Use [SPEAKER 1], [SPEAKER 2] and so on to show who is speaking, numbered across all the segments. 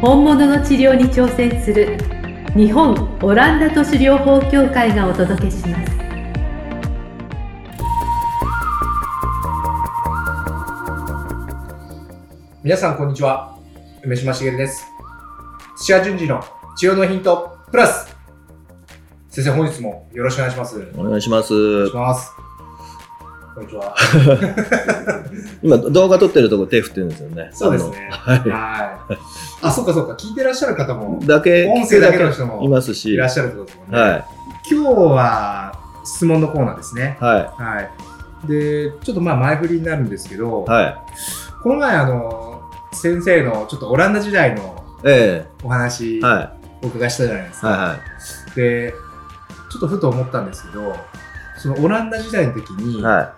[SPEAKER 1] 本物の治療に挑戦する日本オランダ都市療法協会がお届けします。
[SPEAKER 2] 皆さんこんにちは。梅島茂です。土屋順次の治療のヒントプラス。先生本日もよろしくお願いします。
[SPEAKER 3] お願いします。
[SPEAKER 2] お願いしますこんにちは
[SPEAKER 3] 今、動画撮ってるとこ手振ってるんですよね。
[SPEAKER 2] そうですね
[SPEAKER 3] は
[SPEAKER 2] はいあそうかそうか聞いてらっしゃる方も
[SPEAKER 3] い。だけ、
[SPEAKER 2] 音声だけの人も
[SPEAKER 3] いますし。は
[SPEAKER 2] いらっしゃるってことですもんね、
[SPEAKER 3] い。
[SPEAKER 2] 今日は質問のコーナーですね
[SPEAKER 3] は
[SPEAKER 2] はいでちょっとまあ前振りになるんですけど、
[SPEAKER 3] い。はい。
[SPEAKER 2] この前あの先生のちょっとオランダ時代の
[SPEAKER 3] え
[SPEAKER 2] お話
[SPEAKER 3] えは
[SPEAKER 2] お伺いしたじゃないです
[SPEAKER 3] い。
[SPEAKER 2] か、
[SPEAKER 3] は
[SPEAKER 2] でちょっとふと思ったんですけどそのオランダ時代の時に、
[SPEAKER 3] い。は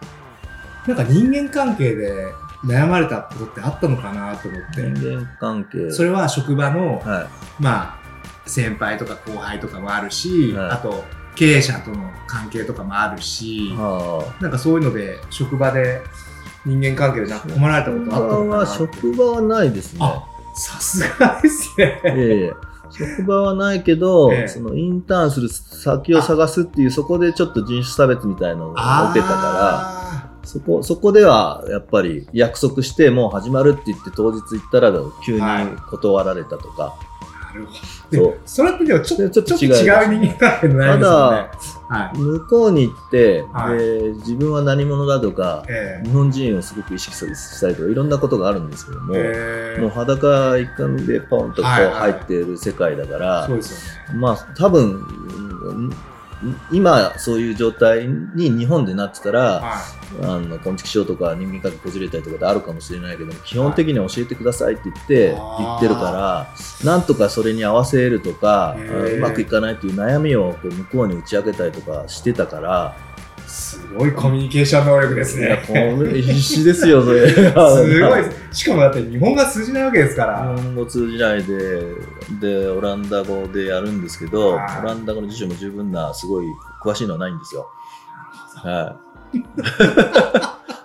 [SPEAKER 2] なんか人間関係で悩まれたことってあったのかなと思っ
[SPEAKER 3] い。
[SPEAKER 2] て、
[SPEAKER 3] 人間関係。
[SPEAKER 2] それは職場の、
[SPEAKER 3] は
[SPEAKER 2] まあ先輩とか後輩とかもあるし、
[SPEAKER 3] はい
[SPEAKER 2] あと経営者との関係とかもあるし
[SPEAKER 3] い。、は
[SPEAKER 2] なんかそういうので職場で人間関係でなんか困られたことあったのかな
[SPEAKER 3] 職場はないですね。
[SPEAKER 2] あさすがですね。
[SPEAKER 3] ええ職場はないけど、
[SPEAKER 2] ええ。
[SPEAKER 3] そのインターンする先を探すっていう、そこでちょっと人種差別みたいなのが起きてたから、
[SPEAKER 2] あ
[SPEAKER 3] そこ、そこではやっぱり約束してもう始まるって言って当日行ったら急に断られたとか。
[SPEAKER 2] ーなるほど。
[SPEAKER 3] そう
[SPEAKER 2] でそれってでもちょっとちょっと
[SPEAKER 3] 違う
[SPEAKER 2] 人間関係の悩みですよね。はい。
[SPEAKER 3] 向こうに行って、
[SPEAKER 2] はい
[SPEAKER 3] で自分は何者だとか、
[SPEAKER 2] え
[SPEAKER 3] 日本人をすごく意識したりとかいろんなことがあるんですけども、
[SPEAKER 2] え
[SPEAKER 3] もう裸一貫でポンとこう入っている世界だから。まあ多分うん今そういう状態に日本でなってたら、
[SPEAKER 2] は
[SPEAKER 3] あの昆虫症とか人間関係こじれたりとかであるかもしれないけども基本的には教えてくださいって言って、
[SPEAKER 2] あー。
[SPEAKER 3] 言ってるからなんとかそれに合わせるとかうまくいかないっていう悩みをこう向こうに打ち明けたりとかしてたから、
[SPEAKER 2] ごいコミュニケーション能力ですね。
[SPEAKER 3] 必死ですよそれ
[SPEAKER 2] すごい。しかもだって日本が通じないわけですから。
[SPEAKER 3] 日本語通じないででオランダ語でやるんですけどオ
[SPEAKER 2] はい
[SPEAKER 3] ランダ語の辞書も十分なすごい詳しいのはないんですよ。は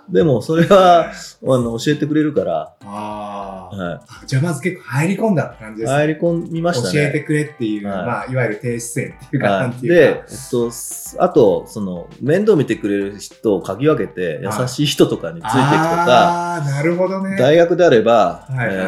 [SPEAKER 3] い、でもそれはあの教えてくれるから、
[SPEAKER 2] ああ。
[SPEAKER 3] は
[SPEAKER 2] じゃあまず結構入り込んだって感じ
[SPEAKER 3] い、
[SPEAKER 2] ですね。
[SPEAKER 3] 入り込みましたね。
[SPEAKER 2] 教えてくれっていう、
[SPEAKER 3] はい
[SPEAKER 2] まあ、いわゆる低姿勢っていうか、
[SPEAKER 3] はい、
[SPEAKER 2] ていう
[SPEAKER 3] で
[SPEAKER 2] か。、
[SPEAKER 3] えっと、あとその面倒見てくれる人を嗅ぎ分けて
[SPEAKER 2] はい
[SPEAKER 3] 優しい人とかについていくとか、
[SPEAKER 2] あなるほどね。
[SPEAKER 3] 大学であれば、
[SPEAKER 2] はいはい
[SPEAKER 3] え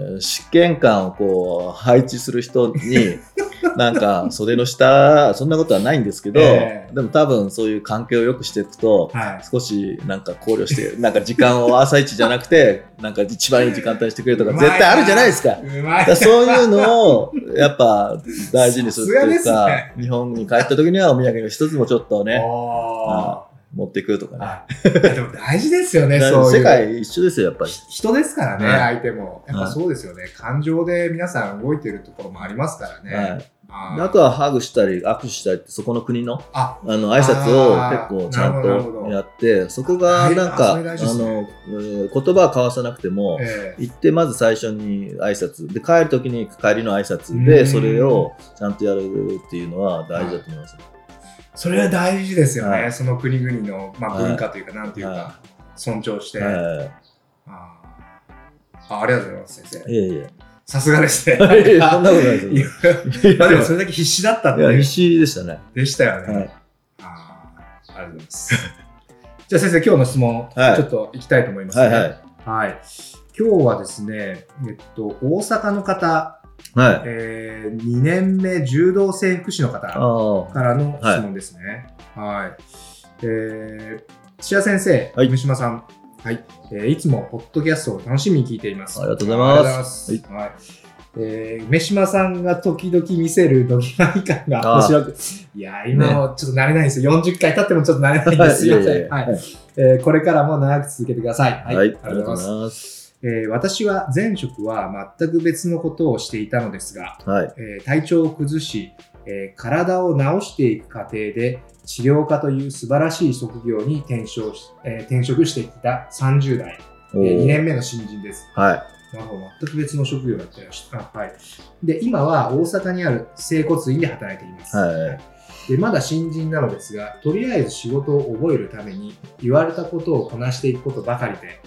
[SPEAKER 3] ー試験官をこう配置する人に なんか袖の下そんなことはないんですけど、
[SPEAKER 2] ええ
[SPEAKER 3] でも多分そういう関係を良くしていくと、
[SPEAKER 2] はい。
[SPEAKER 3] 少しなんか考慮してなんか時間を朝一じゃなくてなんか一番いい時間帯にしてくれるとか絶対あるじゃないですか。からそういうのをやっぱ大事にするっていうか、
[SPEAKER 2] ね。
[SPEAKER 3] 日本に帰った時にはお土産の一つもちょっとね。
[SPEAKER 2] あ
[SPEAKER 3] 持っていくとかね。
[SPEAKER 2] あ。でも大事ですよね、
[SPEAKER 3] だ
[SPEAKER 2] そう。
[SPEAKER 3] 世界一緒ですよやっぱり。
[SPEAKER 2] 人ですからね、
[SPEAKER 3] はい
[SPEAKER 2] 相手も。やっぱそうですよね。感情で皆さん動いてるところもありますからね。
[SPEAKER 3] はい
[SPEAKER 2] あ
[SPEAKER 3] とはハグしたり握手したりってそこの国の
[SPEAKER 2] あ、
[SPEAKER 3] あの挨拶を
[SPEAKER 2] あー
[SPEAKER 3] 結構ちゃんとやってそこがなんかあ
[SPEAKER 2] ね
[SPEAKER 3] のえー言葉は交わさなくても
[SPEAKER 2] ええ
[SPEAKER 3] 行ってまず最初に挨拶で帰る時に帰りの挨拶
[SPEAKER 2] うん
[SPEAKER 3] でそれをちゃんとやるっていうのは大事だと思います。
[SPEAKER 2] それは大事ですよね。
[SPEAKER 3] はい
[SPEAKER 2] その国々の、まあ、
[SPEAKER 3] はい
[SPEAKER 2] 文化というか、なんていうか、
[SPEAKER 3] は
[SPEAKER 2] 尊重して。
[SPEAKER 3] は
[SPEAKER 2] あーあありがとうございます、先生。
[SPEAKER 3] い。いえいえ。
[SPEAKER 2] さすがですね。
[SPEAKER 3] そんなことないです
[SPEAKER 2] いやまあでもそれだけ必死だったん
[SPEAKER 3] いや、
[SPEAKER 2] で、
[SPEAKER 3] 必死でしたね。
[SPEAKER 2] でしたよね。
[SPEAKER 3] はい。
[SPEAKER 2] あーありがとうございます。じゃあ先生、今日の質問、
[SPEAKER 3] はい
[SPEAKER 2] ちょっといきたいと思います、ね。
[SPEAKER 3] はいはい。
[SPEAKER 2] はい。今日はですね、えっと、大阪の方、
[SPEAKER 3] はい。
[SPEAKER 2] えー、2年目柔道整復師の方。からの質問ですね。はい。えー、土屋先生、
[SPEAKER 3] はい
[SPEAKER 2] 梅島さん、はい、えーいつもポッドキャストを楽しみに聞いています。
[SPEAKER 3] ありがとうございます
[SPEAKER 2] ありがとうございます。はいえー梅島さんが時々見せるドキマリ感が面白く、いやー、今もちょっと慣れないんですよ。40回経ってもちょっと慣れないんです。すいません。
[SPEAKER 3] いやいやいや
[SPEAKER 2] はいえーこれからも長く続けてください。
[SPEAKER 3] はい。ありがとうございます。
[SPEAKER 2] ええー私は前職は全く別のことをしていたのですが、
[SPEAKER 3] はい。
[SPEAKER 2] えー体調を崩し、えー体を治していく過程で治療家という素晴らしい職業に転職し,、えー転職してきた30代、え
[SPEAKER 3] おー
[SPEAKER 2] 2年目の新人です。
[SPEAKER 3] はい。
[SPEAKER 2] なるほど、全く別の職業だったりしはい。で、今は大阪にある整骨院で働いています。
[SPEAKER 3] はい
[SPEAKER 2] で、まだ新人なのですが、とりあえず仕事を覚えるために言われたことをこなしていくことばかりで、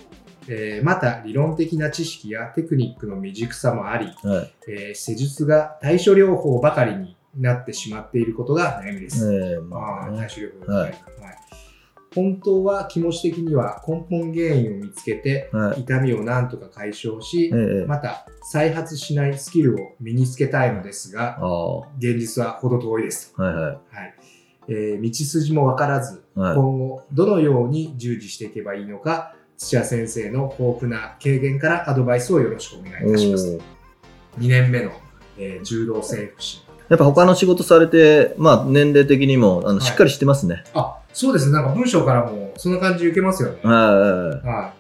[SPEAKER 2] えーまた理論的な知識やテクニックの未熟さもあり、
[SPEAKER 3] はい。
[SPEAKER 2] えー施術が対処療法ばかりになってしまっていることが悩みです。
[SPEAKER 3] ええ
[SPEAKER 2] ああ、
[SPEAKER 3] まあね
[SPEAKER 2] 対処療法
[SPEAKER 3] はい
[SPEAKER 2] はい本当は気持ち的には根本原因を見つけて、
[SPEAKER 3] はい。
[SPEAKER 2] 痛みをなんとか解消し、
[SPEAKER 3] ええ
[SPEAKER 2] また再発しないスキルを身につけたいのですが現実は程遠いです。
[SPEAKER 3] いはい。
[SPEAKER 2] はいえー道筋も分からず、
[SPEAKER 3] はい
[SPEAKER 2] 今後どのように従事していけばいいのか、土屋先生の豊富な経験からアドバイスをよろしくお願いいたします。
[SPEAKER 3] おー
[SPEAKER 2] 2年目の、えー柔道整復師。
[SPEAKER 3] やっぱ他の仕事されて、まあ年齢的にもあの
[SPEAKER 2] はい
[SPEAKER 3] しっかりしてますね。
[SPEAKER 2] あ、そうですね。なんか文章からもそんな感じ受けますよね。
[SPEAKER 3] はいはいはい。
[SPEAKER 2] は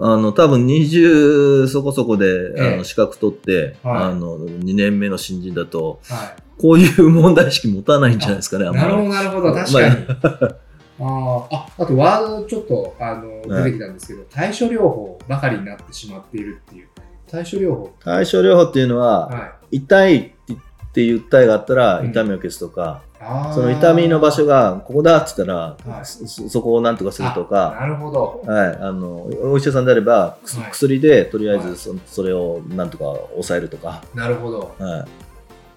[SPEAKER 3] あの、多分20そこそこで、
[SPEAKER 2] ええ
[SPEAKER 3] あの資格取って、
[SPEAKER 2] はい
[SPEAKER 3] あの、2年目の新人だと、
[SPEAKER 2] い。は
[SPEAKER 3] こういう問題意識持たないんじゃないですかね、あ
[SPEAKER 2] い。
[SPEAKER 3] んまり。
[SPEAKER 2] なるほど、なるほど。確かに。あーあ、あとワードちょっとあの
[SPEAKER 3] はい
[SPEAKER 2] 出てきたんですけど、対処療法ばかりになってしまっているっていう。対処療法。
[SPEAKER 3] 対処療法っていうのは、
[SPEAKER 2] はい。
[SPEAKER 3] 痛いっていう訴えがあったら、
[SPEAKER 2] うん
[SPEAKER 3] 痛みを消すとか、
[SPEAKER 2] あー
[SPEAKER 3] その痛みの場所がここだって言ったら、
[SPEAKER 2] はい
[SPEAKER 3] そそこをなんとかするとか、
[SPEAKER 2] あなるほど。
[SPEAKER 3] はい、あのお医者さんであれば、薬でとりあえ
[SPEAKER 2] はい
[SPEAKER 3] ずそ,、それをなんとか抑えるとか、
[SPEAKER 2] なるほど。
[SPEAKER 3] は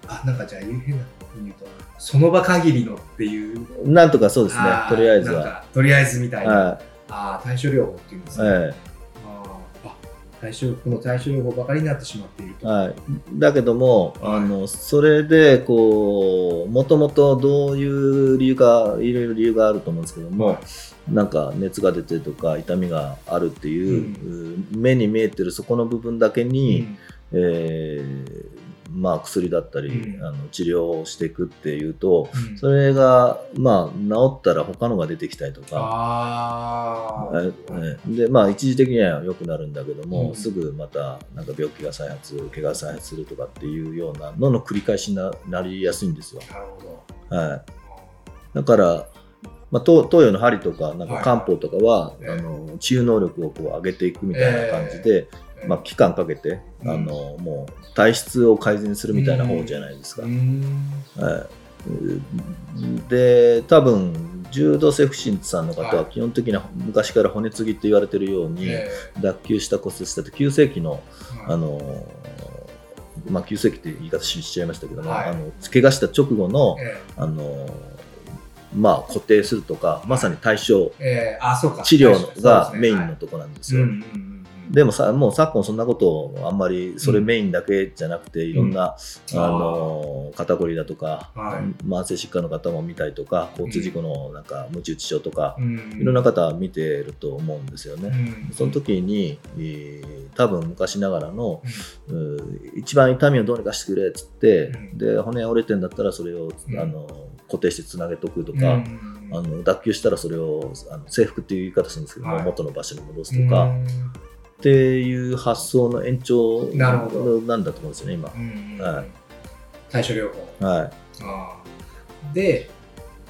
[SPEAKER 2] あ、なんかじゃあ変なこと言うと、その場限りのっていう。
[SPEAKER 3] い、なんとかそうですねとりあえずは。
[SPEAKER 2] とりあえずみたいな。
[SPEAKER 3] は
[SPEAKER 2] ああ、対処療法っていうんですね。
[SPEAKER 3] いはい
[SPEAKER 2] あーあ対処この対処療法ばかりになってしまっていると。
[SPEAKER 3] はい、だけども、
[SPEAKER 2] はい
[SPEAKER 3] あのそれでこうもともとどういう理由かいろいろ理由があると思うんですけども、
[SPEAKER 2] はい
[SPEAKER 3] なんか熱が出てとか痛みがあるっていう、目に見えてるそこの部分だけに、えーまあ、薬だったり、
[SPEAKER 2] うん。
[SPEAKER 3] あの治療をしていくっていうと
[SPEAKER 2] うん。
[SPEAKER 3] それが、まあ、治ったら他のが出てきたりとか。でまあ一時的には良くなるんだけども、
[SPEAKER 2] うん。
[SPEAKER 3] すぐまたなんか病気が再発怪我が再発するとかっていうようなのの繰り返しにななりやすいんですよ、
[SPEAKER 2] なるほど。
[SPEAKER 3] はい、だから、まあ、東東洋の針とかなんか
[SPEAKER 2] はい。
[SPEAKER 3] 漢方とかは、
[SPEAKER 2] ええ。
[SPEAKER 3] あの治癒能力をこう上げていくみたいな感じで、
[SPEAKER 2] え
[SPEAKER 3] まあ、期間かけて、
[SPEAKER 2] うん。
[SPEAKER 3] あのもう体質を改善するみたいな方じゃないですか、で多分柔道整復師さんの方
[SPEAKER 2] は
[SPEAKER 3] はい。基本的には昔から骨継ぎって言われてるように、
[SPEAKER 2] え
[SPEAKER 3] 脱臼した骨折したって急性期の、
[SPEAKER 2] え
[SPEAKER 3] あのまあ、急性期って言い方しちゃいましたけども、
[SPEAKER 2] はい。
[SPEAKER 3] あの怪我した直後の、
[SPEAKER 2] え
[SPEAKER 3] あのまあ、固定するとかまさに対症
[SPEAKER 2] ええ。えあ、そうか。
[SPEAKER 3] 治療が
[SPEAKER 2] ね。
[SPEAKER 3] メインのとこなんですよ。でもさもう昨今そんなことをあんまりそれメインだけじゃなくて、いろんな、
[SPEAKER 2] うん。
[SPEAKER 3] あの肩こりだとか、
[SPEAKER 2] はい。
[SPEAKER 3] 慢性疾患の方も見たりとか交通事故のなんか無知打ち症とか、
[SPEAKER 2] うん。
[SPEAKER 3] いろんな方見てると思うんですよね。
[SPEAKER 2] うん。
[SPEAKER 3] その時に、えー多分昔ながらの、一番痛みをどうにかしてくれっつって、
[SPEAKER 2] うん。
[SPEAKER 3] で骨折れてんだったらそれを、
[SPEAKER 2] うん。
[SPEAKER 3] あの固定してつなげとくと
[SPEAKER 2] うん
[SPEAKER 3] か、
[SPEAKER 2] うん。
[SPEAKER 3] あの脱臼したらそれをあの制服っていう言い方するんですけど元の場所に戻すとか、
[SPEAKER 2] うん
[SPEAKER 3] っていう発想の延長
[SPEAKER 2] な
[SPEAKER 3] んだと思うんですよね今。
[SPEAKER 2] うん
[SPEAKER 3] はい
[SPEAKER 2] 対処療法。
[SPEAKER 3] はい、
[SPEAKER 2] あーで、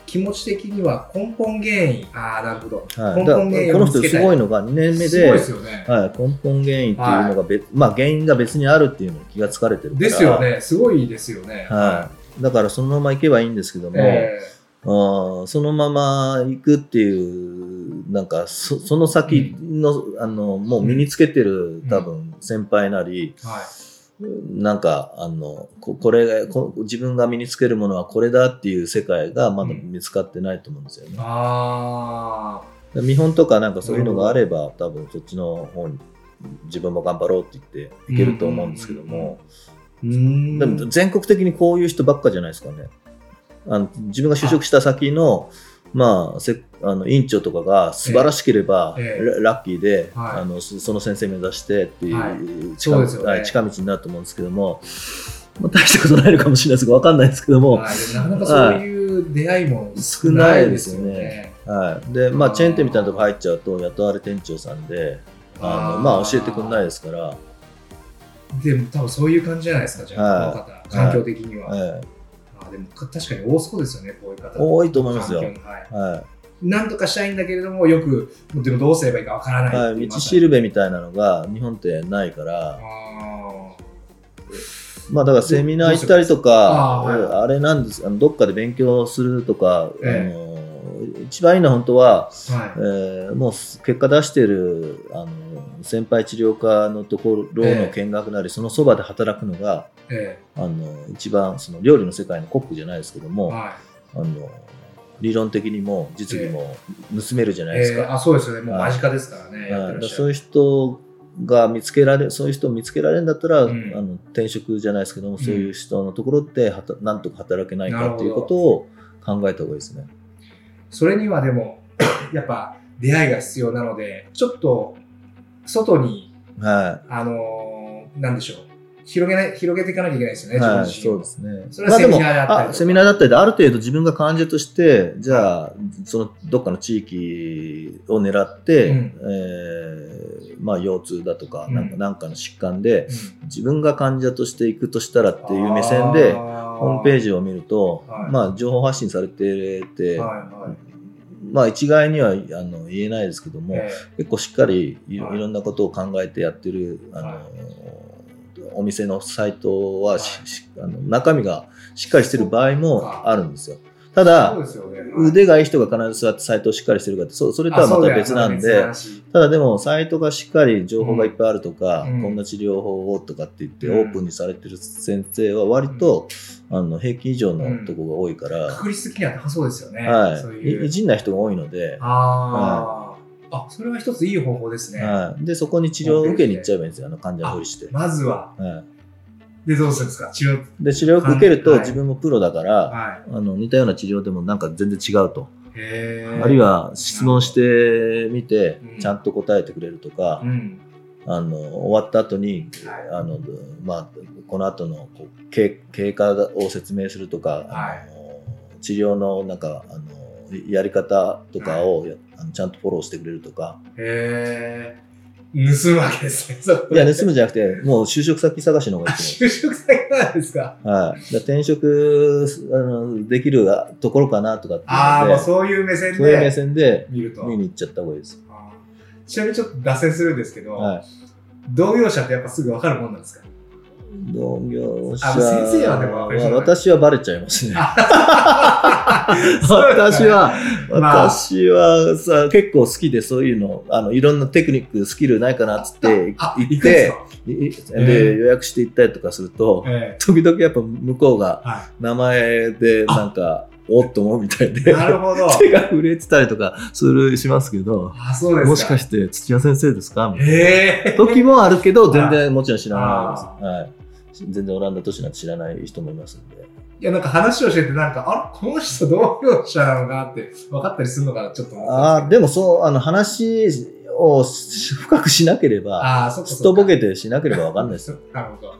[SPEAKER 2] 気持ち的には根本原因。ああ、なるほど。
[SPEAKER 3] はい、
[SPEAKER 2] 根本原因
[SPEAKER 3] この人すごいのが2年目で
[SPEAKER 2] ね。
[SPEAKER 3] はい、根本原因っていうのが別、まあ、原因が別にあるっていうのに気がつかれてるから
[SPEAKER 2] ですよね。すごいですよね。
[SPEAKER 3] はい、だからそのまま行けばいいんですけども、
[SPEAKER 2] え
[SPEAKER 3] あーそのまま行くっていうなんかそその先の,、あのもう身につけてる多分先輩なり。なんかあのここれがこ自分が身につけるものはこれだっていう世界がまだ見つかってないと思うんですよね。
[SPEAKER 2] あ
[SPEAKER 3] 見本とかなんかそういうのがあれば多分そっちの方に自分も頑張ろうって言っていけると思うんですけども、
[SPEAKER 2] あ。うん
[SPEAKER 3] でも全国的にこういう人ばっかじゃないですかね。あの自分が就職した先のまあ、せあの院長とかが素晴らしければ、
[SPEAKER 2] ええ
[SPEAKER 3] ララッキーで、
[SPEAKER 2] はい。
[SPEAKER 3] あのそその先生目指してっていう、
[SPEAKER 2] はい。
[SPEAKER 3] 近はい近道になると思うんですけども、まあ、大したことないのかもしれないですけど分かんない。ですけども、
[SPEAKER 2] なかなかそういう出会いも
[SPEAKER 3] 少ないですよね。はい。でまあ、チェーン店みたいなとこ入っちゃうと雇われ店長さんであのまあ教えてくんないですから、
[SPEAKER 2] でも多分そういう感じじゃないですか、じゃあ、
[SPEAKER 3] はい。
[SPEAKER 2] この方、環境的には。
[SPEAKER 3] え
[SPEAKER 2] あでもか確かに多そうですよね、こういう方。
[SPEAKER 3] 多いと思いますよ。
[SPEAKER 2] はい。
[SPEAKER 3] えは
[SPEAKER 2] なんとかしたいんだけれども、よく、でもどうすればいいかわからない
[SPEAKER 3] いはい、道しるべみたいなのが日本ってないから、
[SPEAKER 2] あ
[SPEAKER 3] まあだからセミナー行ったりとか、
[SPEAKER 2] あーはい。
[SPEAKER 3] あれなんですあのどっかで勉強するとか、
[SPEAKER 2] ええ。
[SPEAKER 3] あの一番いいのは本当は、
[SPEAKER 2] ーはい。
[SPEAKER 3] えーもう結果出してるあの先輩治療科のところの見学なり、そのそばで働くのが
[SPEAKER 2] え
[SPEAKER 3] あの一番その料理の世界のコックじゃないですけども、
[SPEAKER 2] えは
[SPEAKER 3] あの理論的にも実技も盗めるじゃない
[SPEAKER 2] い
[SPEAKER 3] ですか。
[SPEAKER 2] えーあそうですよね、もう間近ですからね、や
[SPEAKER 3] はい。そういう人が見つけられそういう人を見つけられるんだったら、
[SPEAKER 2] うん。
[SPEAKER 3] あの転職じゃないですけども、
[SPEAKER 2] ん。
[SPEAKER 3] そういう人のところではたなんとか働けないかっていうことを考えた方がいいですね。
[SPEAKER 2] それにはでも、やっぱ出会いが必要なので、ちょっと外に、
[SPEAKER 3] は
[SPEAKER 2] あのーなんでしょう、広げない、広げていかなきゃいけないですよ
[SPEAKER 3] い、
[SPEAKER 2] ね、
[SPEAKER 3] はい、そうですね。
[SPEAKER 2] それはセミナーだったり
[SPEAKER 3] まあでもあセミナーだったりで、ある程度自分が患者として、じゃあ、そのどっかの地域を狙って、
[SPEAKER 2] うん。
[SPEAKER 3] えーまあ、腰痛だとか、
[SPEAKER 2] うん。
[SPEAKER 3] なんかなんかの疾患で、
[SPEAKER 2] うん。
[SPEAKER 3] 自分が患者として行くとしたらっていう目線で、ホームペー
[SPEAKER 2] ジ
[SPEAKER 3] ジを見ると、
[SPEAKER 2] はい。
[SPEAKER 3] まあ、情報発信されてて、
[SPEAKER 2] はいはい
[SPEAKER 3] まあ、一概にはあの言えないですけども、
[SPEAKER 2] え
[SPEAKER 3] 結構しっかりい、ろんなことを考えてやってるあの、
[SPEAKER 2] はい
[SPEAKER 3] お店のサイトはし、しあの中身がしっかりしてる場合もあるんですよ。た
[SPEAKER 2] え
[SPEAKER 3] だ
[SPEAKER 2] ね。
[SPEAKER 3] 腕がいい人が必ず座ってサイトをしっかりしてるかってそそれとはまた別なんでただでもサイトがしっかり情報がいっぱいあるとか、
[SPEAKER 2] うん。
[SPEAKER 3] こんな治療法をとかって言って
[SPEAKER 2] うん。
[SPEAKER 3] オープンにされてる先生は割と、あの平均以上のとこが多いから、
[SPEAKER 2] 確率的には高そうですよね。
[SPEAKER 3] はい、
[SPEAKER 2] いう。
[SPEAKER 3] いいじんない人が多いので、
[SPEAKER 2] あーあ、それは一ついい方法ですね。
[SPEAKER 3] はい、でそこに治療を受けに行っちゃえばいいんですよ。あの患者のふりして。
[SPEAKER 2] まずは。
[SPEAKER 3] はい。
[SPEAKER 2] で、どうするんですか？治療。
[SPEAKER 3] で治療を受けると
[SPEAKER 2] はい。
[SPEAKER 3] 自分もプロだから、
[SPEAKER 2] は
[SPEAKER 3] あの似たような治療でもなんか全然違うと、あるい、は質問してみて
[SPEAKER 2] うん。
[SPEAKER 3] ちゃんと答えてくれるとか
[SPEAKER 2] う、ん。
[SPEAKER 3] あの終わった後に
[SPEAKER 2] はい。
[SPEAKER 3] あの、まあ、この後のこう経経過を説明するとか、
[SPEAKER 2] はい。
[SPEAKER 3] あの治療のなんかあのやり方とかを、やあのちゃんとフォローしてくれるとか
[SPEAKER 2] へえ。盗むわけですね。
[SPEAKER 3] いや盗むじゃなくてもう就職先探しの方がいい
[SPEAKER 2] 就職先なんですか？
[SPEAKER 3] はい、転職あのできるところかなとかって
[SPEAKER 2] ああ、
[SPEAKER 3] ので
[SPEAKER 2] もうそういう目線
[SPEAKER 3] そういう目
[SPEAKER 2] で
[SPEAKER 3] 線で
[SPEAKER 2] 見ると。
[SPEAKER 3] 見に行っちゃった方がいいです。
[SPEAKER 2] ちなみにちょっと脱線するんですけど、
[SPEAKER 3] はい、
[SPEAKER 2] 同業者ってやっぱすぐ分かるもんなんですか？
[SPEAKER 3] 同業者
[SPEAKER 2] あ先生はでも分かりそうだね
[SPEAKER 3] 私はバレちゃいます ね。私は、
[SPEAKER 2] まあ。
[SPEAKER 3] 私はさ、結構好きでそういうの、あの、いろんなテクニック、スキルないかなっつって
[SPEAKER 2] あ
[SPEAKER 3] 行って、で、予約して行ったりとかすると、
[SPEAKER 2] え
[SPEAKER 3] 時々やっぱ向こうが名前でなんか、おっと思うみたい
[SPEAKER 2] い。
[SPEAKER 3] で、
[SPEAKER 2] なるほど。
[SPEAKER 3] 手が震えてたりとかする、しますけど、
[SPEAKER 2] あ、そうですか。
[SPEAKER 3] もしかして土屋先生ですか？みたいな。
[SPEAKER 2] ええ。
[SPEAKER 3] 時もあるけど、全然もちろん知らない
[SPEAKER 2] あ
[SPEAKER 3] です。はい。全然オランダ都市なんて知らない人もいますんで。
[SPEAKER 2] いや、なんか話をしてて、なんか、あら、この人同業者なのかなって分かったりするのかな、ちょっと思った
[SPEAKER 3] ああ、
[SPEAKER 2] んで
[SPEAKER 3] もそう、あの話をし深くしなけれ。ば、
[SPEAKER 2] ああ、そ
[SPEAKER 3] すっ。とぼけてしなければわかんないですよ。
[SPEAKER 2] なるほど。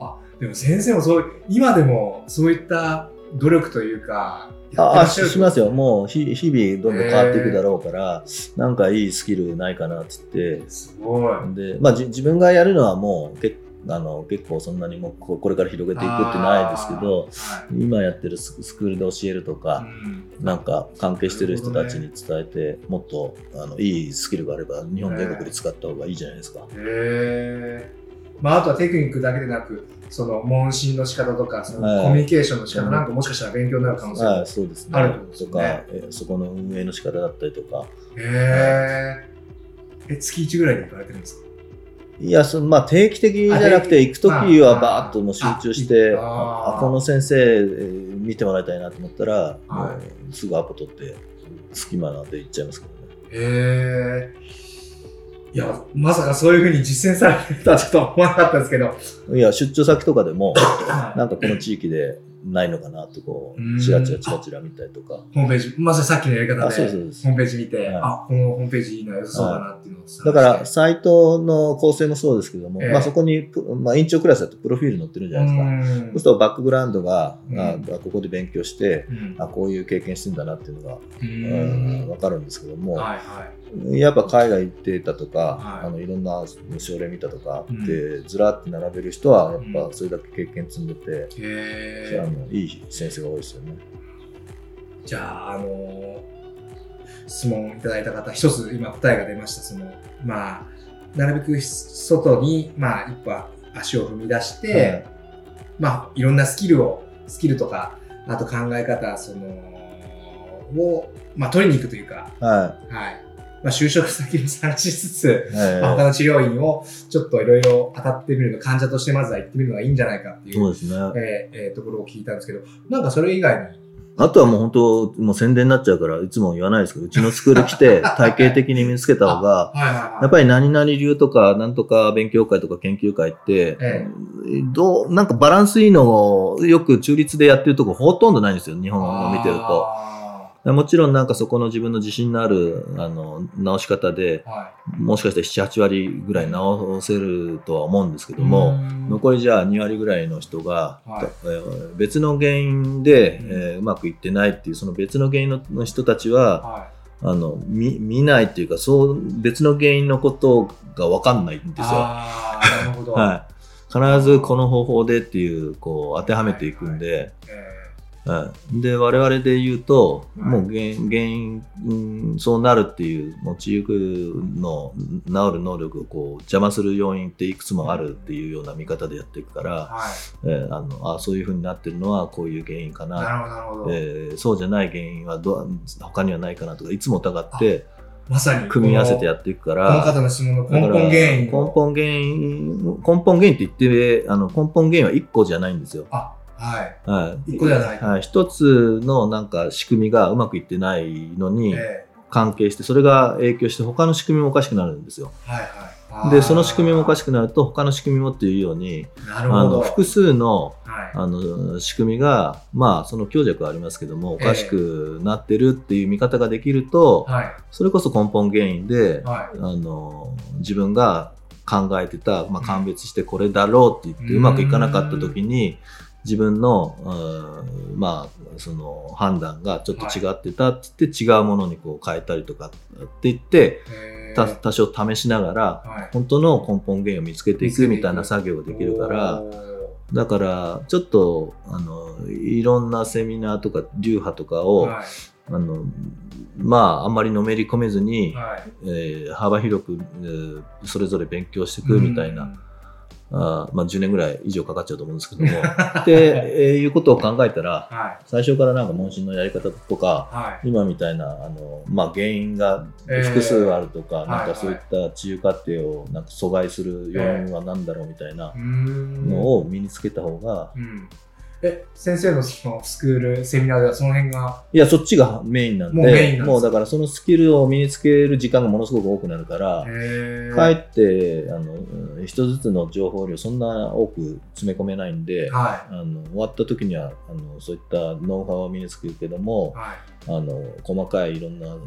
[SPEAKER 2] あ、でも先生もそう、今でもそういった努力というか、
[SPEAKER 3] あ
[SPEAKER 2] し
[SPEAKER 3] ますよ。もう日日々どんどん変わっていくだろうから、なんかいいスキルないかなって言って、
[SPEAKER 2] すごい。
[SPEAKER 3] で、まあじ自分がやるのはもう結あの結構そんなにもうここれから広げていくってないですけど、
[SPEAKER 2] あ
[SPEAKER 3] 今やってるススクールで教えると
[SPEAKER 2] ー、
[SPEAKER 3] か、
[SPEAKER 2] はいうん
[SPEAKER 3] なんか関係してる人たちに伝えて、もっとあのいいスキルがあれば日本全国で使った方がいいじゃないですか。
[SPEAKER 2] へえ。まあ、あとはテクニックだけでなく、その問診の仕方とか、その
[SPEAKER 3] はい
[SPEAKER 2] コミュニケーションの仕方なんかもしかしたら勉強になる可能性も。
[SPEAKER 3] はい、そうですね。
[SPEAKER 2] あるとです
[SPEAKER 3] と
[SPEAKER 2] よね
[SPEAKER 3] か、えそこの運営の仕方だったりとか。
[SPEAKER 2] へえ。え、月1ぐらいで行かれてるんですか？
[SPEAKER 3] いや、そのまあ定期的じゃなくて、
[SPEAKER 2] あ
[SPEAKER 3] 行くときはバーッともう集中して、
[SPEAKER 2] あ
[SPEAKER 3] この先生、えー見てもらいたいなと思ったら、
[SPEAKER 2] は
[SPEAKER 3] もうすぐアポ取って、隙間なんで行っちゃいますけどね。
[SPEAKER 2] へえ。いや、まさかそういうふうに実践されてるとは思わなかったですけど。
[SPEAKER 3] いや、出張先とかでも、
[SPEAKER 2] は
[SPEAKER 3] なんかこの地域でないのかなとこ
[SPEAKER 2] うん。
[SPEAKER 3] う、チラチラチラチラ見たりとか。
[SPEAKER 2] ホームページ、まさにさっきのやり方
[SPEAKER 3] あ、
[SPEAKER 2] で、
[SPEAKER 3] そうそう。
[SPEAKER 2] ホー。ムページ見て、
[SPEAKER 3] はい。
[SPEAKER 2] あ、このホームページいいな、良さそうだなっていうのを探して。
[SPEAKER 3] だから、サイトの構成もそうですけども、
[SPEAKER 2] ええ。
[SPEAKER 3] まあそこにプ、まあ委員長クラスだとプロフィール載ってるじゃないですか。そうするとバックグラウンドが、
[SPEAKER 2] うん。
[SPEAKER 3] あここで勉強して、
[SPEAKER 2] うん。
[SPEAKER 3] あこういう経験してんだなっていうのが、
[SPEAKER 2] う
[SPEAKER 3] うん。ん、分かるんですけども、
[SPEAKER 2] はいはい。
[SPEAKER 3] やっぱ海外行ってたとか、
[SPEAKER 2] はい。
[SPEAKER 3] あのいろんな症例見たとか
[SPEAKER 2] うん。
[SPEAKER 3] で、ずらって並べる人はやっ
[SPEAKER 2] うん。
[SPEAKER 3] ぱそれだけ経験積んでて、
[SPEAKER 2] へー。
[SPEAKER 3] あのいい先生が多いですよね。
[SPEAKER 2] じゃあ、あのー質問いただいた方、一つ今答えが出ました。その、まあ、なるべく外に、まあ、一歩足を踏み出して、まあ、いろんなスキルを、スキルとか、あと考え方、その、を、まあ、取りに行くというか、
[SPEAKER 3] は
[SPEAKER 2] はい。まあ、就職先も探しつつ、
[SPEAKER 3] い。はい
[SPEAKER 2] まあ、他の治療院をちょっといろいろ当たってみるの、患者としてまずは行ってみるのがいいんじゃないかっていう、
[SPEAKER 3] そうですね。
[SPEAKER 2] えーえーところを聞いたんですけど、なんかそれ以外に、
[SPEAKER 3] あとはもう本当、もう宣伝になっちゃうから、いつも言わないですけど、うちのスクール来て 体系的に身につけた方が、
[SPEAKER 2] はいはいはい。
[SPEAKER 3] やっぱり何々流とか、なんとか勉強会とか研究会って、
[SPEAKER 2] え
[SPEAKER 3] どう、なんかバランスいいのをよく中立でやってるとこほとんどないんですよ、日本を見てると。
[SPEAKER 2] あ
[SPEAKER 3] もちろんなんかそこの自分の自信のある、あの、直し方で、
[SPEAKER 2] ーは
[SPEAKER 3] もしかしたら7、8割ぐらい直せるとは思うんですけ
[SPEAKER 2] い。
[SPEAKER 3] ども、
[SPEAKER 2] うん
[SPEAKER 3] 残りじゃあ2割ぐらいの人が、
[SPEAKER 2] はい
[SPEAKER 3] えー別の原因で、
[SPEAKER 2] うん
[SPEAKER 3] えーうまくいってないっていうその別の原因のの人たちは
[SPEAKER 2] は
[SPEAKER 3] あの見見ないっていうかそう別の原因のことが分かんないん
[SPEAKER 2] い。
[SPEAKER 3] ですよ。
[SPEAKER 2] ああ、なるほど。
[SPEAKER 3] はい、必ずこの方法でっていうこう当てはめていくんで、
[SPEAKER 2] え
[SPEAKER 3] はい、で我々で言うと、
[SPEAKER 2] はい
[SPEAKER 3] もう原因原因、うんそうなるっていうもう治癒の治る能力をこう邪魔する要因っていくつもあるっていうような見方でやっていくから、
[SPEAKER 2] ーはい。
[SPEAKER 3] えーあのあそういうふうになってるのはこういう原因かな。えーそうじゃない原因はど他にはないかなとかいつも疑って
[SPEAKER 2] まさに。
[SPEAKER 3] 組み合わせてやっていくか
[SPEAKER 2] この
[SPEAKER 3] ら
[SPEAKER 2] 方の質問の根本原因
[SPEAKER 3] 根
[SPEAKER 2] の。
[SPEAKER 3] 本原因根本原因って言ってあの根本原因は1個じゃないんですよ。
[SPEAKER 2] あ、はい。
[SPEAKER 3] はい、
[SPEAKER 2] 一個じゃない
[SPEAKER 3] はい、一つのなんか仕組みがうまくいってないのに
[SPEAKER 2] え
[SPEAKER 3] 関係してそれが影響して他の仕組みもおかしくなるんですよ。
[SPEAKER 2] ーはいはい。
[SPEAKER 3] でその仕組みもおかしくなると他の仕組みもっていうように
[SPEAKER 2] なるほど。
[SPEAKER 3] 複数の
[SPEAKER 2] はい。
[SPEAKER 3] あの仕組みがまあその強弱はありますけどもおかしくなってるっていう見方ができると、
[SPEAKER 2] はい。
[SPEAKER 3] それこそ根本原因で、
[SPEAKER 2] はい。
[SPEAKER 3] あの自分が考えてた、まあ、鑑別してこれだろうって言って
[SPEAKER 2] うん
[SPEAKER 3] うまくいかなかった時に自分の、うんまあ、その判断がちょっと違ってたって言って、違うものにこう変えたりとかって言って多少試しながら
[SPEAKER 2] はい。
[SPEAKER 3] 本当の根本原因を見つけていくみたいな作業ができるから。だから、ちょっと、あの、いろんなセミナーとか流派とかを、
[SPEAKER 2] はい。
[SPEAKER 3] あの、まあ、あんまりのめり込めずに、
[SPEAKER 2] はい。
[SPEAKER 3] えー幅広く、えーそれぞれ勉強していくみたいな、あーまあ、10年ぐらい以上かかっちゃうと思うんですけども、って、えーいうことを考えたら、
[SPEAKER 2] はい。
[SPEAKER 3] 最初からなんか問診のやり方とか、
[SPEAKER 2] はい。
[SPEAKER 3] 今みたいな、あの、まあ、原因が
[SPEAKER 2] えー
[SPEAKER 3] 複数あるとか、
[SPEAKER 2] はい
[SPEAKER 3] なんかそういった治癒過程をなんか阻害する要因は何だろうみたいなのを身につけた方が、
[SPEAKER 2] うん。え、先生のそのスクール、セミナーではその辺が、
[SPEAKER 3] いや、そっちがメインなんで、
[SPEAKER 2] もうメインなん
[SPEAKER 3] もうだからそのスキルを身につける時間がものすごく多くなるから、
[SPEAKER 2] へ
[SPEAKER 3] かえって、あの、うん一つずつの情報量そんな多く詰め込めないんで、
[SPEAKER 2] は
[SPEAKER 3] あの終わった時にはあのそういったノウハウを身につけるけど
[SPEAKER 2] い。
[SPEAKER 3] も、
[SPEAKER 2] はい。
[SPEAKER 3] あの細かいいろんなあの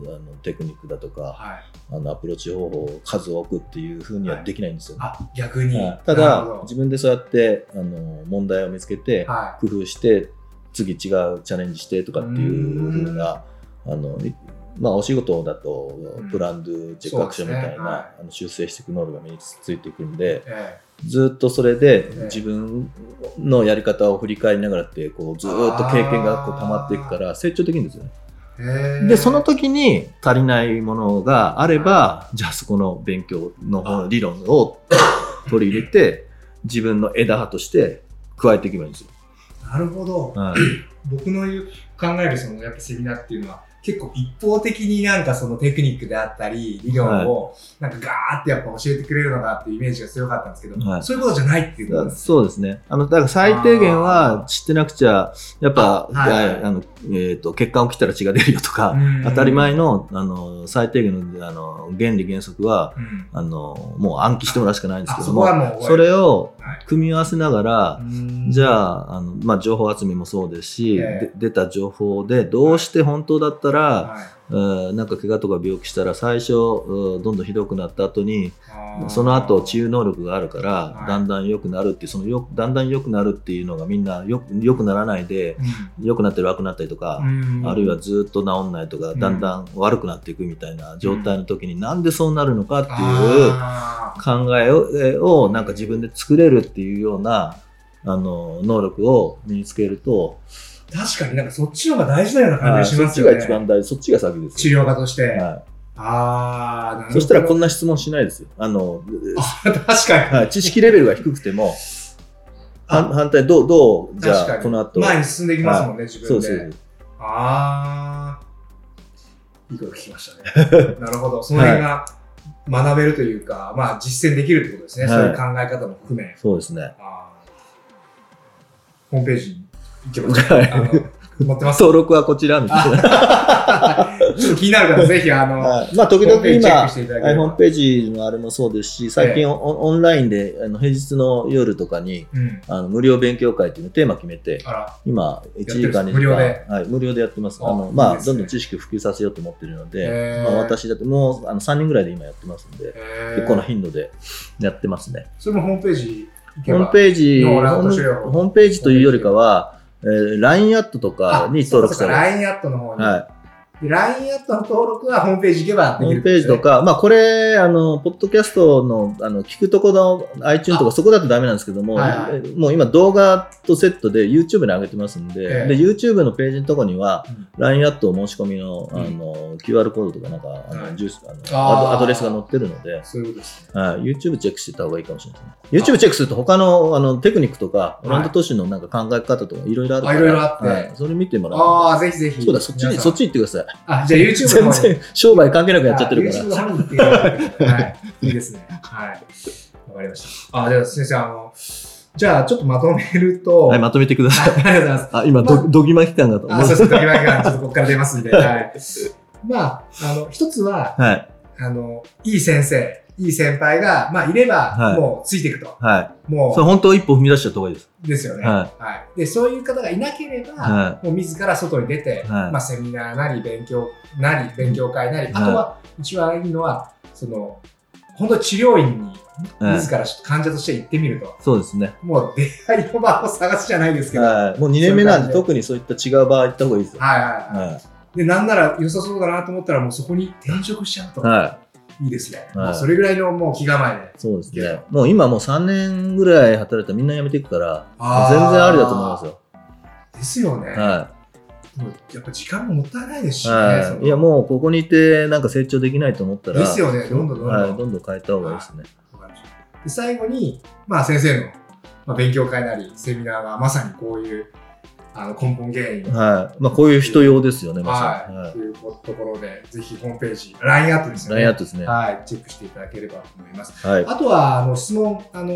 [SPEAKER 3] テクニックだとか、
[SPEAKER 2] はい。
[SPEAKER 3] あのアプローチ方法を数多くっていうふうにはできないんですよ。
[SPEAKER 2] あ、逆に。
[SPEAKER 3] はいた
[SPEAKER 2] なるほ
[SPEAKER 3] だ自分でそうやってあの問題を見つけて
[SPEAKER 2] どは
[SPEAKER 3] 工夫して次違うチャレンジしてとかっていうふうなあのいまあお仕事だと
[SPEAKER 2] うん。
[SPEAKER 3] プランドゥチェックアクションみたいな、
[SPEAKER 2] そうですね。はい。
[SPEAKER 3] あの修正していく能力が身についていくんで
[SPEAKER 2] い。え。
[SPEAKER 3] ずっとそれで
[SPEAKER 2] ええ。
[SPEAKER 3] 自分のやり方を振り返りながらってこうずーっと経験がこう溜まっていくから成長できるんですよね。でその時に足りないものがあればじゃあそこの勉強の理論を取り入れて自分の枝葉として加えていけばいいんですよ。
[SPEAKER 2] なるほど。
[SPEAKER 3] はい
[SPEAKER 2] 僕の考えるそのやっぱセミナーっていうのは結構一方的になんかそのテクニックであったり理論をなんかガーってやっぱ教えてくれるのかっていうイメージが強かったんですけど、
[SPEAKER 3] はい。
[SPEAKER 2] そういうことじゃないっていうことです
[SPEAKER 3] そうですね。あの、だから最低限は知ってなくちゃ、やっぱ、
[SPEAKER 2] あはい。
[SPEAKER 3] の、えっ、と、血管を切ったら血が出るよとか、
[SPEAKER 2] うん。
[SPEAKER 3] 当たり前の、あの、最低限の、あの、原理原則は、
[SPEAKER 2] うん。
[SPEAKER 3] あの、もう暗記してもらうしかないんです
[SPEAKER 2] あ
[SPEAKER 3] けども、
[SPEAKER 2] もう
[SPEAKER 3] それを、
[SPEAKER 2] はい。
[SPEAKER 3] 組み合わせながら、じ
[SPEAKER 2] あ、
[SPEAKER 3] ゃああの、まあ、情報集めもそうですし、
[SPEAKER 2] ええ。
[SPEAKER 3] で出た情報でどうして本当だったら、
[SPEAKER 2] はい。
[SPEAKER 3] うんなんか怪我とか病気したら最初うんどんどんひどくなった後にその後治癒能力があるから、
[SPEAKER 2] はい。
[SPEAKER 3] だんだん良くなるってそのよだんだん良くなるっていうのがみんなよ良くならないで良くなったり悪くなったりとか、
[SPEAKER 2] うん。
[SPEAKER 3] あるいはずっと治んないとか、
[SPEAKER 2] うん。
[SPEAKER 3] だんだん悪くなっていくみたいな状態の時に、なんでそうなるのかっていう
[SPEAKER 2] あ
[SPEAKER 3] 考えをえをなんか自分で作れるっていうようなあの能力を身につけると、
[SPEAKER 2] ー確かになんかそっちの方が大事なような感じ
[SPEAKER 3] はいそっち
[SPEAKER 2] がしますよね。
[SPEAKER 3] が一番大事、そっちが先ですよ。
[SPEAKER 2] 治療家として。
[SPEAKER 3] は
[SPEAKER 2] ああ、なるほ
[SPEAKER 3] い、
[SPEAKER 2] ど。
[SPEAKER 3] そしたらこんな質問しないですよ。あの、
[SPEAKER 2] あ確かに。
[SPEAKER 3] はい、知識レベルが低くても、
[SPEAKER 2] あ
[SPEAKER 3] 反反対、どう、どう、じゃあ、この後。
[SPEAKER 2] 前に進んでいきますもんね、自分で。
[SPEAKER 3] そうそうそう。
[SPEAKER 2] ああ、いいこと聞きましたね。なるほど。その辺が学べるというか、まあ実践できるってことですね。
[SPEAKER 3] はい
[SPEAKER 2] そういう考え方も含め。
[SPEAKER 3] そうですね。
[SPEAKER 2] ホームページに行けばいい
[SPEAKER 3] はい
[SPEAKER 2] あの載ってます。
[SPEAKER 3] 登録はこちらみたいな。
[SPEAKER 2] ちょっと気になる方、ぜひ、あの、
[SPEAKER 3] はいまあ、時々今、ホームページのあれもそうですし、最
[SPEAKER 2] ええ
[SPEAKER 3] 近オンオンラインであの平日の夜とかに
[SPEAKER 2] うん。
[SPEAKER 3] あの無料勉強会っていうのテーマ決めて、今、1時間
[SPEAKER 2] やってるんです
[SPEAKER 3] 2時間
[SPEAKER 2] 無料で？
[SPEAKER 3] はい、無料でやってます。
[SPEAKER 2] あ
[SPEAKER 3] あのまあ、どんどん知識を普及させようと思ってるので、私だってもうあの3人ぐらいで今やってますんで、
[SPEAKER 2] え
[SPEAKER 3] 結構な頻度でやってますね。
[SPEAKER 2] それもホームページ
[SPEAKER 3] ホ
[SPEAKER 2] ば。
[SPEAKER 3] ームページ、ホームページというよりかは、えー LINE アットとかに登録され
[SPEAKER 2] る。
[SPEAKER 3] る。
[SPEAKER 2] LINE アットの方に。
[SPEAKER 3] はい。
[SPEAKER 2] で LINE アットの登録はホームページ行けばで
[SPEAKER 3] ホーム
[SPEAKER 2] きるってことですね、
[SPEAKER 3] ページとか、まあこれ、あの、ポッドキャストの、あの、聞くとこの iTunes とかそこだとダメなんですけども、
[SPEAKER 2] はいはい。
[SPEAKER 3] えもう今動画とセットで YouTube に上げてますんで、
[SPEAKER 2] ええ。
[SPEAKER 3] で、YouTube のページのとこには、
[SPEAKER 2] うん。
[SPEAKER 3] LINE アット申し込みの、あ
[SPEAKER 2] うん。
[SPEAKER 3] の、QR コードとかなんか、あの、
[SPEAKER 2] はい。
[SPEAKER 3] ジュース、あのアドレスが載ってるので、
[SPEAKER 2] そういうことですね。
[SPEAKER 3] はい、YouTube チェックしてた方がいいかもしれない。ですね。YouTube チェックすると他のあのテクニックとか、オランダ都市のなんか考え方とかいろいろあるから、
[SPEAKER 2] あいろいろあって。
[SPEAKER 3] はい。それ見てもらう
[SPEAKER 2] ああ、ぜひぜひ。
[SPEAKER 3] そうだ、そっちに、そっち行ってください。
[SPEAKER 2] あ、じゃあ YouTube の
[SPEAKER 3] 全。然商売関係なくやっちゃってるか
[SPEAKER 2] YouTube
[SPEAKER 3] ら。
[SPEAKER 2] の方はい。いいですね。はい。わかりました。あ、じゃあ先生、あの、じゃあちょっとまとめると、
[SPEAKER 3] はい、まとめてください。
[SPEAKER 2] ありがとうございます。
[SPEAKER 3] あ、今、
[SPEAKER 2] まあ
[SPEAKER 3] ど、どぎま期間だと思
[SPEAKER 2] あ、
[SPEAKER 3] う。
[SPEAKER 2] そうです。時々がちょっとここから出ますんで。はい。まあ、あの、一つは、
[SPEAKER 3] はい、
[SPEAKER 2] あの、いい先生、いい先輩が、まあ、いれば、
[SPEAKER 3] はい
[SPEAKER 2] もうついていくと。
[SPEAKER 3] はい。
[SPEAKER 2] も
[SPEAKER 3] それ本当一歩踏み出しちゃった方がいいです。
[SPEAKER 2] う、ですよね。
[SPEAKER 3] は
[SPEAKER 2] はい。で、そういう方がいなければ、
[SPEAKER 3] は
[SPEAKER 2] もう自ら外に出て、
[SPEAKER 3] はい
[SPEAKER 2] まあ、セミナーなり、勉強なり、勉強会なり、あとは、一番いいのは、その、本当に治療院に
[SPEAKER 3] はい。
[SPEAKER 2] 自ら患者として行ってみると、
[SPEAKER 3] そうですね。
[SPEAKER 2] もう出会いの場を探すじゃないですけど、はい
[SPEAKER 3] はい。もう2年目なんで、特にそういった違う場合行った方がいいですよ。
[SPEAKER 2] はいはい。
[SPEAKER 3] は
[SPEAKER 2] で、なんなら良さそうだなと思ったら、もうそこに転職しちゃうと、
[SPEAKER 3] い。はい。
[SPEAKER 2] いいですね。
[SPEAKER 3] はい
[SPEAKER 2] それぐらいのもう気構えで。
[SPEAKER 3] そうですね。もう今もう3年ぐらい働いたらみんな辞めていくから、全然ありだと思いますよ。
[SPEAKER 2] ですよね。
[SPEAKER 3] は
[SPEAKER 2] もうやっぱ時間ももったいないですし
[SPEAKER 3] い。
[SPEAKER 2] ね。
[SPEAKER 3] はい。いや、もうここにいてなんか成長できないと思ったら、
[SPEAKER 2] ですよねどんどんどんどん
[SPEAKER 3] はい、どんどん変えた方がいいですね。
[SPEAKER 2] で最後に、まあ、先生の、まあ、勉強会なりセミナーがまさにこういうあの根本原因
[SPEAKER 3] はい。まあ、こういう人用ですよね、まさに。
[SPEAKER 2] はい、
[SPEAKER 3] はい
[SPEAKER 2] というところでぜひホームページ LINE アットですよね
[SPEAKER 3] LINE アットですね。は
[SPEAKER 2] はい、チェックしていただければと思います
[SPEAKER 3] い。
[SPEAKER 2] あとはあの質問、あの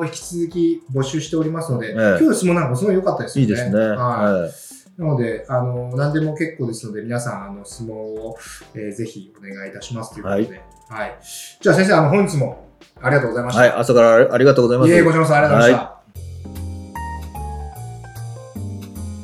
[SPEAKER 2] ー引き続き募集しておりますので、
[SPEAKER 3] ええ
[SPEAKER 2] 今日の質問なんかもすごい良かったですよね
[SPEAKER 3] いいですね。
[SPEAKER 2] はい
[SPEAKER 3] はい。
[SPEAKER 2] なので、あの、何でも結構ですので、皆さん、あの、質問を、えーぜひお願いいたしますということで。はい。じゃあ、先生、あの、本日もありがとうございました。
[SPEAKER 3] はい。朝からありがとうございます。
[SPEAKER 2] いえいえ、ご視聴ありがとうございました。